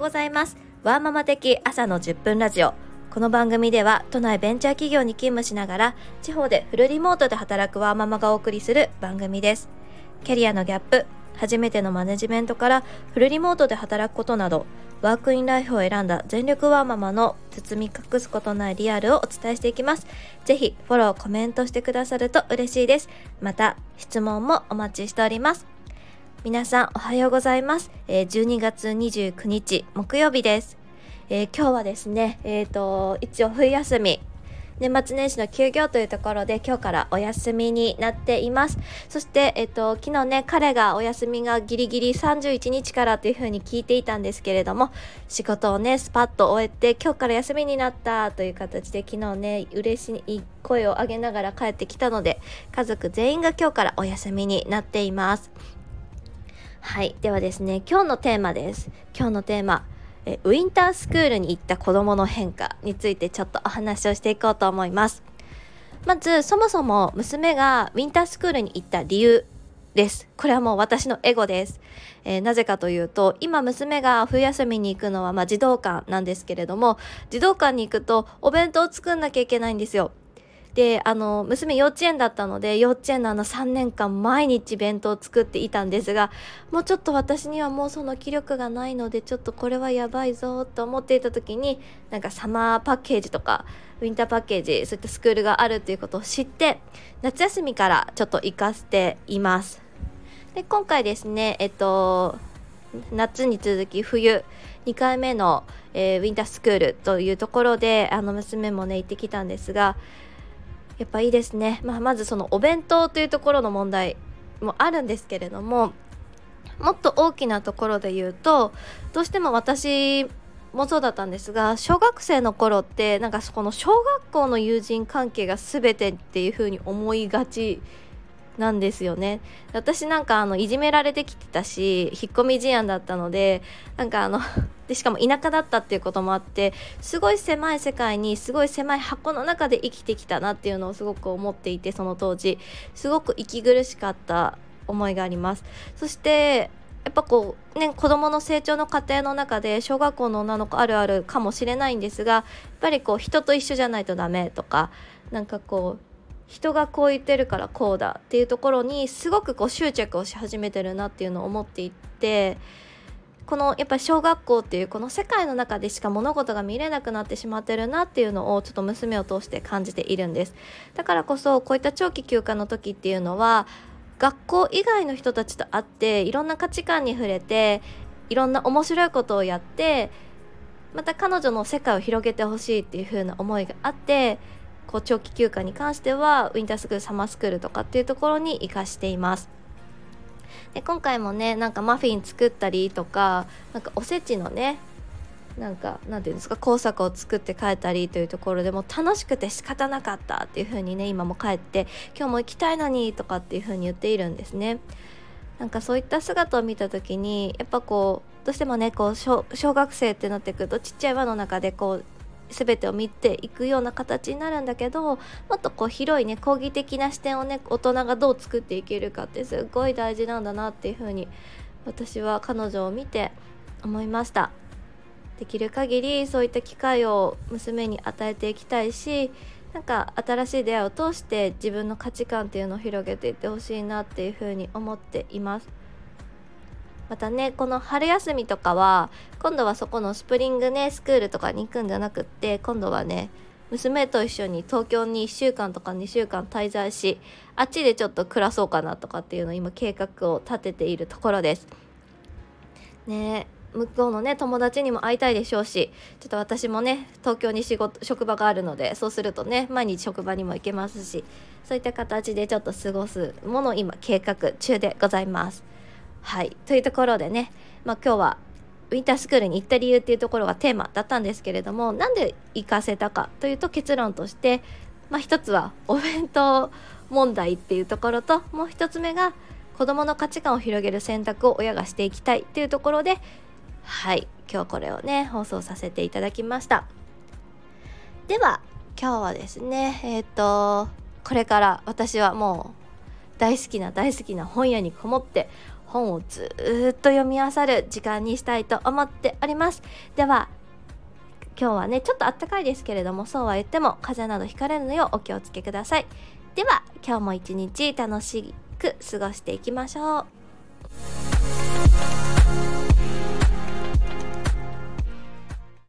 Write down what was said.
うございますワーママ的朝の10分ラジオこの番組では都内ベンチャー企業に勤務しながら地方でフルリモートで働くワーママがお送りする番組ですキャリアのギャップ初めてのマネジメントからフルリモートで働くことなどワークインライフを選んだ全力ワーママの包み隠すことないリアルをお伝えしていきます。ぜひフォロー、コメントしてくださると嬉しいです。また質問もお待ちしております。皆さんおはようございます。えー、12月29日木曜日です。えー、今日はですね、えっ、ー、と、一応冬休み年末年始の休業というところで今日からお休みになっています。そして、えっと、昨日ね、彼がお休みがギリギリ31日からというふうに聞いていたんですけれども、仕事をね、スパッと終えて今日から休みになったという形で昨日ね、嬉しい声を上げながら帰ってきたので、家族全員が今日からお休みになっています。はい。ではですね、今日のテーマです。今日のテーマ。えウィンタースクールに行った子どもの変化についてちょっとお話をしていこうと思いますまずそもそも娘がウィンタースクールに行った理由ですこれはもう私のエゴです、えー、なぜかというと今娘が冬休みに行くのはまあ児童館なんですけれども児童館に行くとお弁当を作んなきゃいけないんですよであの娘幼稚園だったので幼稚園のあの3年間毎日弁当を作っていたんですがもうちょっと私にはもうその気力がないのでちょっとこれはやばいぞと思っていた時になんかサマーパッケージとかウィンターパッケージそういったスクールがあるということを知って夏休みからちょっと行かせています。で今回ですねえっと夏に続き冬2回目の、えー、ウィンタースクールというところであの娘もね行ってきたんですがやっぱいいですね、まあ、まずそのお弁当というところの問題もあるんですけれどももっと大きなところで言うとどうしても私もそうだったんですが小学生の頃ってなんかそこの小学校の友人関係が全てっていう風に思いがちなんですよね。私なんかあのいじめられてきてたし引っ込み思案だったのでなんかあの でしかも田舎だったっていうこともあってすごい狭い世界にすごい狭い箱の中で生きてきたなっていうのをすごく思っていてその当時。すごく息苦しかった思いがあります。そしてやっぱこうね子どもの成長の過程の中で小学校の女の子あるあるかもしれないんですがやっぱりこう人と一緒じゃないとダメとかなんかこう人がこう言ってるからこうだっていうところにすごくこう執着をし始めてるなっていうのを思っていってこのやっぱり小学校っていうこの世界の中でしか物事が見れなくなってしまってるなっていうのをちょっと娘を通して感じているんです。だからこそこういった長期休暇の時っていうのは学校以外の人たちと会っていろんな価値観に触れていろんな面白いことをやってまた彼女の世界を広げてほしいっていう風な思いがあってこう長期休暇に関してはウィンタースクールサマースクールとかっていうところに生かしています。で今回もねなんかマフィン作ったりとかなんかおせちのねなんかなんていうんですか工作を作って帰ったりというところでも楽しくて仕方なかったっていう風にね今も帰って今日も行きたいのにとかっていう風に言っているんですね。なんかそういった姿を見た時にやっぱこうどうしてもねこう小学生ってなってくるとちっちゃい輪の中でこう全てを見ていくような形になるんだけどもっとこう広いね講義的な視点をね大人がどう作っていけるかってすごい大事なんだなっていうふうに私は彼女を見て思いました。できる限りそういった機会を娘に与えていきたいしなんか新しい出会いを通して自分の価値観っていうのを広げていってほしいなっていうふうに思っています。またねこの春休みとかは今度はそこのスプリングねスクールとかに行くんじゃなくって今度はね娘と一緒に東京に1週間とか2週間滞在しあっちでちょっと暮らそうかなとかっていうのを今計画を立てているところです。ね向こうのね友達にも会いたいでしょうしちょっと私もね東京に仕事職場があるのでそうするとね毎日職場にも行けますしそういった形でちょっと過ごすものを今計画中でございます。はい。というところでね、まあ、今日はウィンタースクールに行った理由っていうところがテーマだったんですけれどもなんで行かせたかというと結論として、まあ、一つはお弁当問題っていうところともう一つ目が子どもの価値観を広げる選択を親がしていきたいっていうところではい。今日これをね放送させていただきました。では今日はですねえっ、ー、とこれから私はもう大好きな大好きな本屋にこもって本をずっと読み漁る時間にしたいと思っております。では今日はねちょっとあったかいですけれどもそうは言っても風邪などひかれるのようお気をつけください。では今日も一日楽しく過ごしていきましょう。